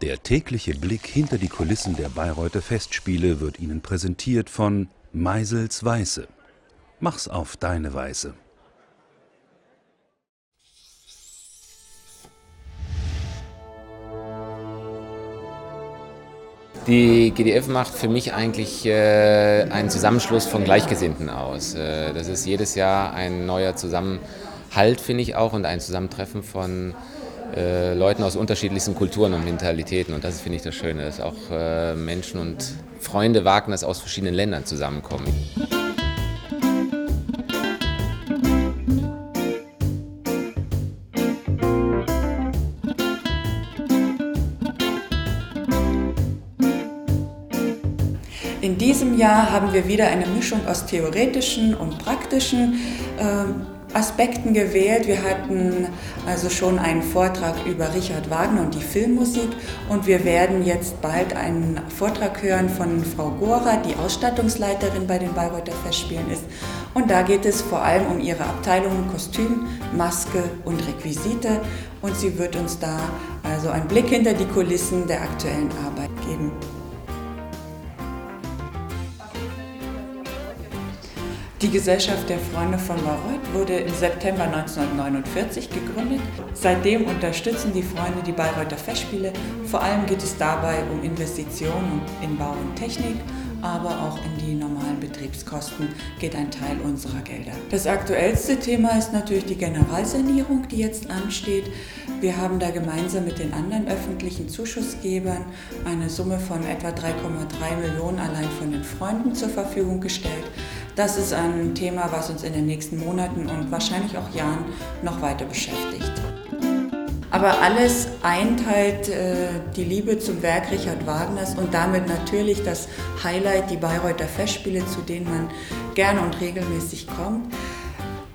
Der tägliche Blick hinter die Kulissen der Bayreuther Festspiele wird Ihnen präsentiert von Meisels Weiße. Mach's auf deine Weise. Die GDF macht für mich eigentlich äh, einen Zusammenschluss von Gleichgesinnten aus. Äh, das ist jedes Jahr ein neuer Zusammenhalt, finde ich auch, und ein Zusammentreffen von äh, Leuten aus unterschiedlichsten Kulturen und Mentalitäten. Und das finde ich das Schöne, dass auch äh, Menschen und Freunde Wagners aus verschiedenen Ländern zusammenkommen. In diesem Jahr haben wir wieder eine Mischung aus theoretischen und praktischen äh, Aspekten gewählt. Wir hatten also schon einen Vortrag über Richard Wagner und die Filmmusik und wir werden jetzt bald einen Vortrag hören von Frau Gora, die Ausstattungsleiterin bei den Bayreuther Festspielen ist. Und da geht es vor allem um ihre Abteilungen Kostüm, Maske und Requisite und sie wird uns da also einen Blick hinter die Kulissen der aktuellen Arbeit geben. Die Gesellschaft der Freunde von Bayreuth wurde im September 1949 gegründet. Seitdem unterstützen die Freunde die Bayreuther Festspiele. Vor allem geht es dabei um Investitionen in Bau und Technik, aber auch in die normalen Betriebskosten geht ein Teil unserer Gelder. Das aktuellste Thema ist natürlich die Generalsanierung, die jetzt ansteht. Wir haben da gemeinsam mit den anderen öffentlichen Zuschussgebern eine Summe von etwa 3,3 Millionen allein von den Freunden zur Verfügung gestellt. Das ist ein Thema, was uns in den nächsten Monaten und wahrscheinlich auch Jahren noch weiter beschäftigt. Aber alles eint halt äh, die Liebe zum Werk Richard Wagners und damit natürlich das Highlight, die Bayreuther Festspiele, zu denen man gerne und regelmäßig kommt.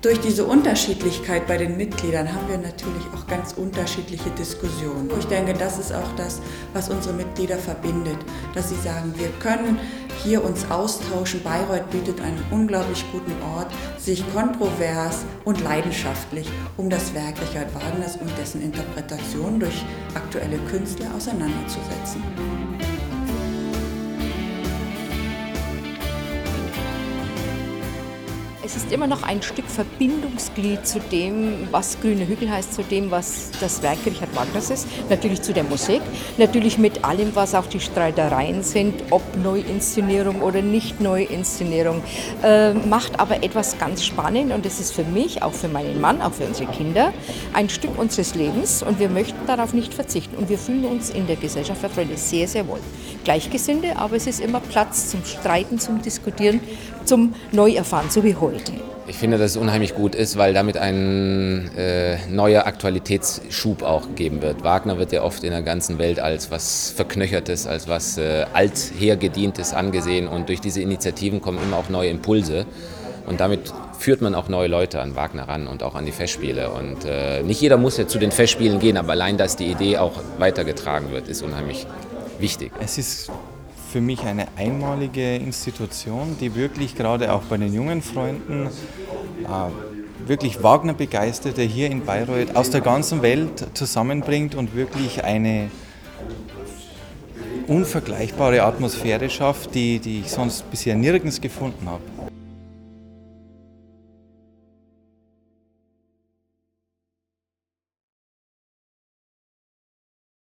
Durch diese Unterschiedlichkeit bei den Mitgliedern haben wir natürlich auch ganz unterschiedliche Diskussionen. Ich denke, das ist auch das, was unsere Mitglieder verbindet, dass sie sagen, wir können hier uns austauschen. Bayreuth bietet einen unglaublich guten Ort, sich kontrovers und leidenschaftlich um das Werk Richard Wagners und dessen Interpretation durch aktuelle Künstler auseinanderzusetzen. Es ist immer noch ein Stück Verbindungsglied zu dem, was Grüne Hügel heißt, zu dem, was das Werk Richard Wagners ist. Natürlich zu der Musik, natürlich mit allem, was auch die Streitereien sind, ob Neuinszenierung oder nicht Neuinszenierung. Äh, macht aber etwas ganz spannend und es ist für mich, auch für meinen Mann, auch für unsere Kinder, ein Stück unseres Lebens und wir möchten darauf nicht verzichten. Und wir fühlen uns in der Gesellschaft der Freunde sehr, sehr wohl. Gleichgesinnte, aber es ist immer Platz zum Streiten, zum Diskutieren, zum Neuerfahren, so wie heute. Ich finde, dass es unheimlich gut ist, weil damit ein äh, neuer Aktualitätsschub auch gegeben wird. Wagner wird ja oft in der ganzen Welt als was Verknöchertes, als was äh, althergedientes angesehen und durch diese Initiativen kommen immer auch neue Impulse und damit führt man auch neue Leute an Wagner ran und auch an die Festspiele. Und äh, nicht jeder muss ja zu den Festspielen gehen, aber allein, dass die Idee auch weitergetragen wird, ist unheimlich wichtig. Es ist für mich eine einmalige Institution, die wirklich gerade auch bei den jungen Freunden äh, wirklich Wagner-Begeisterte hier in Bayreuth aus der ganzen Welt zusammenbringt und wirklich eine unvergleichbare Atmosphäre schafft, die, die ich sonst bisher nirgends gefunden habe.